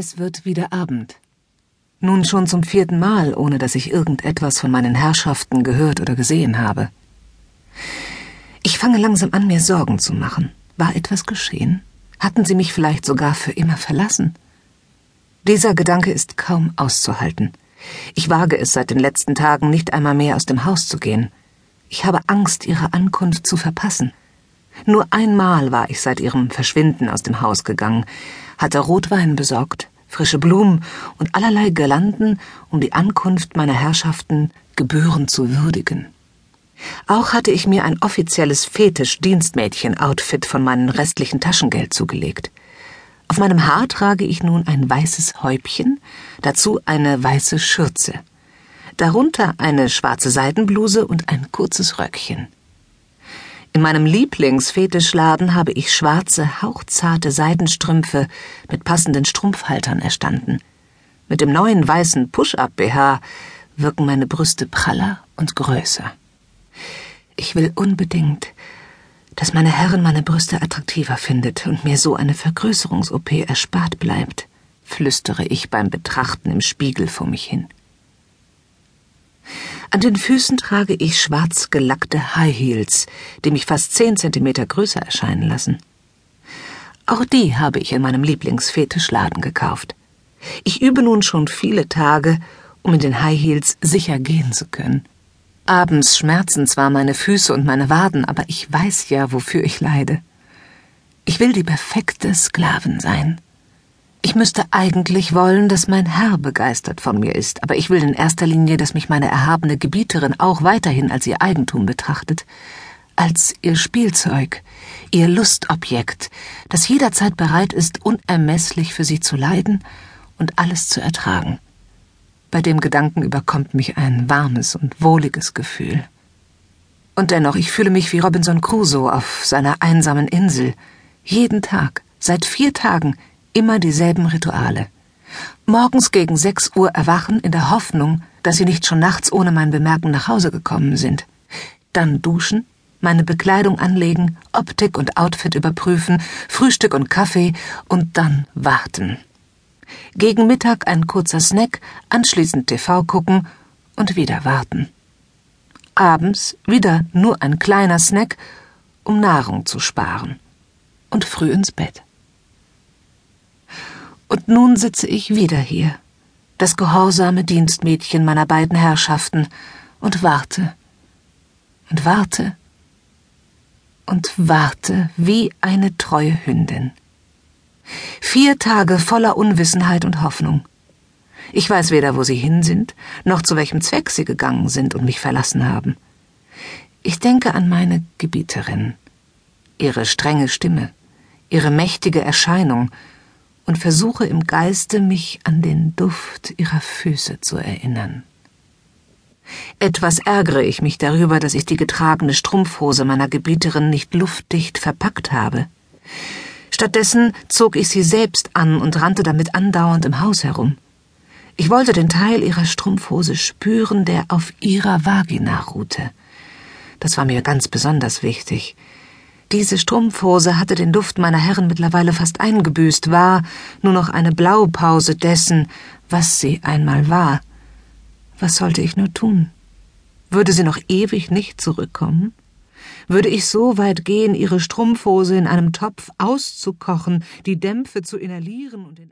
Es wird wieder Abend. Nun schon zum vierten Mal, ohne dass ich irgendetwas von meinen Herrschaften gehört oder gesehen habe. Ich fange langsam an, mir Sorgen zu machen. War etwas geschehen? Hatten sie mich vielleicht sogar für immer verlassen? Dieser Gedanke ist kaum auszuhalten. Ich wage es seit den letzten Tagen nicht einmal mehr aus dem Haus zu gehen. Ich habe Angst, ihre Ankunft zu verpassen. Nur einmal war ich seit ihrem Verschwinden aus dem Haus gegangen, hatte Rotwein besorgt, frische Blumen und allerlei Girlanden, um die Ankunft meiner Herrschaften gebührend zu würdigen. Auch hatte ich mir ein offizielles Fetisch-Dienstmädchen-Outfit von meinem restlichen Taschengeld zugelegt. Auf meinem Haar trage ich nun ein weißes Häubchen, dazu eine weiße Schürze. Darunter eine schwarze Seidenbluse und ein kurzes Röckchen. In meinem Lieblingsfetischladen habe ich schwarze, hauchzarte Seidenstrümpfe mit passenden Strumpfhaltern erstanden. Mit dem neuen weißen Push-Up-BH wirken meine Brüste praller und größer. Ich will unbedingt, dass meine Herrin meine Brüste attraktiver findet und mir so eine Vergrößerungs-OP erspart bleibt, flüstere ich beim Betrachten im Spiegel vor mich hin. An den Füßen trage ich schwarz gelackte High Heels, die mich fast zehn Zentimeter größer erscheinen lassen. Auch die habe ich in meinem Lieblingsfetischladen gekauft. Ich übe nun schon viele Tage, um in den High Heels sicher gehen zu können. Abends schmerzen zwar meine Füße und meine Waden, aber ich weiß ja, wofür ich leide. Ich will die perfekte Sklavin sein. Ich müsste eigentlich wollen, dass mein Herr begeistert von mir ist, aber ich will in erster Linie, dass mich meine erhabene Gebieterin auch weiterhin als ihr Eigentum betrachtet, als ihr Spielzeug, ihr Lustobjekt, das jederzeit bereit ist, unermesslich für sie zu leiden und alles zu ertragen. Bei dem Gedanken überkommt mich ein warmes und wohliges Gefühl. Und dennoch, ich fühle mich wie Robinson Crusoe auf seiner einsamen Insel. Jeden Tag, seit vier Tagen, immer dieselben Rituale. Morgens gegen sechs Uhr erwachen in der Hoffnung, dass sie nicht schon nachts ohne mein Bemerken nach Hause gekommen sind. Dann duschen, meine Bekleidung anlegen, Optik und Outfit überprüfen, Frühstück und Kaffee und dann warten. Gegen Mittag ein kurzer Snack, anschließend TV gucken und wieder warten. Abends wieder nur ein kleiner Snack, um Nahrung zu sparen. Und früh ins Bett. Und nun sitze ich wieder hier, das gehorsame Dienstmädchen meiner beiden Herrschaften, und warte und warte und warte wie eine treue Hündin. Vier Tage voller Unwissenheit und Hoffnung. Ich weiß weder, wo sie hin sind, noch zu welchem Zweck sie gegangen sind und mich verlassen haben. Ich denke an meine Gebieterin, ihre strenge Stimme, ihre mächtige Erscheinung, und versuche im Geiste mich an den Duft ihrer Füße zu erinnern. Etwas ärgere ich mich darüber, dass ich die getragene Strumpfhose meiner Gebieterin nicht luftdicht verpackt habe. Stattdessen zog ich sie selbst an und rannte damit andauernd im Haus herum. Ich wollte den Teil ihrer Strumpfhose spüren, der auf ihrer Vagina ruhte. Das war mir ganz besonders wichtig. Diese Strumpfhose hatte den Duft meiner Herren mittlerweile fast eingebüßt, war nur noch eine Blaupause dessen, was sie einmal war. Was sollte ich nur tun? Würde sie noch ewig nicht zurückkommen? Würde ich so weit gehen, ihre Strumpfhose in einem Topf auszukochen, die Dämpfe zu inhalieren und den